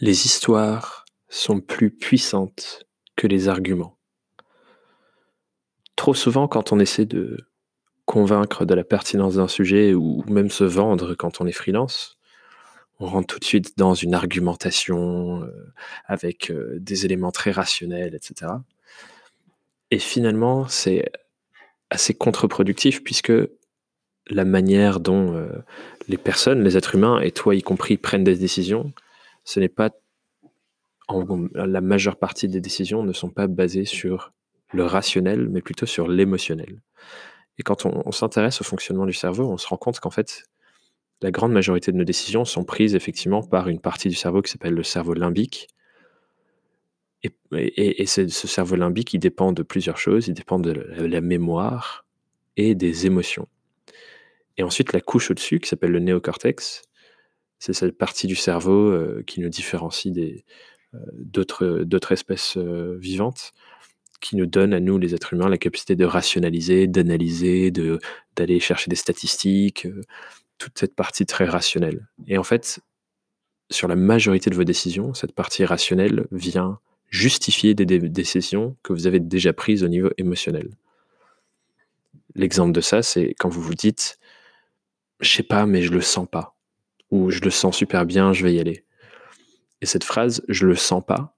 Les histoires sont plus puissantes que les arguments. Trop souvent, quand on essaie de convaincre de la pertinence d'un sujet ou même se vendre quand on est freelance, on rentre tout de suite dans une argumentation euh, avec euh, des éléments très rationnels, etc. Et finalement, c'est assez contre-productif puisque la manière dont euh, les personnes, les êtres humains, et toi y compris, prennent des décisions, ce n'est pas la majeure partie des décisions ne sont pas basées sur le rationnel, mais plutôt sur l'émotionnel. Et quand on, s'intéresse au fonctionnement du cerveau, on se rend compte qu'en fait, la grande majorité de nos décisions sont prises effectivement par une partie du cerveau qui s'appelle le cerveau limbique. Et, ce cerveau limbique, il dépend de plusieurs choses. Il dépend de la mémoire et des émotions. Et ensuite, la couche au-dessus, qui s'appelle le néocortex, c'est cette partie du cerveau euh, qui nous différencie des, euh, d'autres, d'autres espèces euh, vivantes, qui nous donne à nous, les êtres humains, la capacité de rationaliser, d'analyser, de, d'aller chercher des statistiques, toute cette partie très rationnelle. Et en fait, sur la majorité de vos décisions, cette partie rationnelle vient justifier des décisions que vous avez déjà prises au niveau émotionnel. L'exemple de ça, c'est quand vous vous dites, je sais pas, mais je le sens pas ou je le sens super bien, je vais y aller. Et cette phrase, je le sens pas,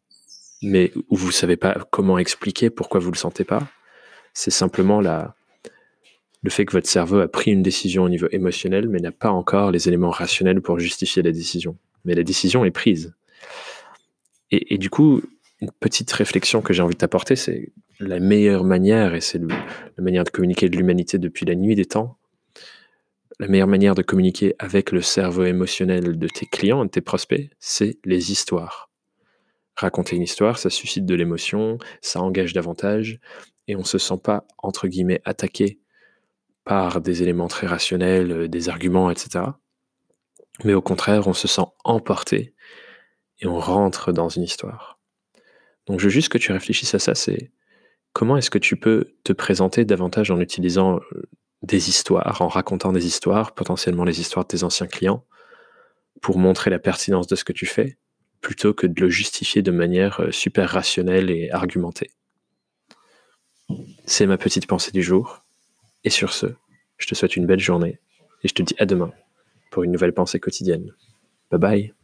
mais où vous savez pas comment expliquer pourquoi vous le sentez pas, c'est simplement la, le fait que votre cerveau a pris une décision au niveau émotionnel, mais n'a pas encore les éléments rationnels pour justifier la décision. Mais la décision est prise. Et, du coup, une petite réflexion que j'ai envie de t'apporter, c'est la meilleure manière, et c'est la manière de communiquer de l'humanité depuis la nuit des temps, la meilleure manière de communiquer avec le cerveau émotionnel de tes clients, de tes prospects, c'est les histoires. Raconter une histoire, ça suscite de l'émotion, ça engage davantage, et on ne se sent pas, entre guillemets, attaqué par des éléments très rationnels, euh, des arguments, etc. Mais au contraire, on se sent emporté et on rentre dans une histoire. Donc je veux juste que tu réfléchisses à ça, c'est comment est-ce que tu peux te présenter davantage en utilisant euh, des histoires, en racontant des histoires, potentiellement les histoires de tes anciens clients, pour montrer la pertinence de ce que tu fais, plutôt que de le justifier de manière euh, super rationnelle et argumentée. C'est ma petite pensée du jour. Et sur ce, je te souhaite une belle journée et je te dis à demain pour une nouvelle pensée quotidienne. Bye bye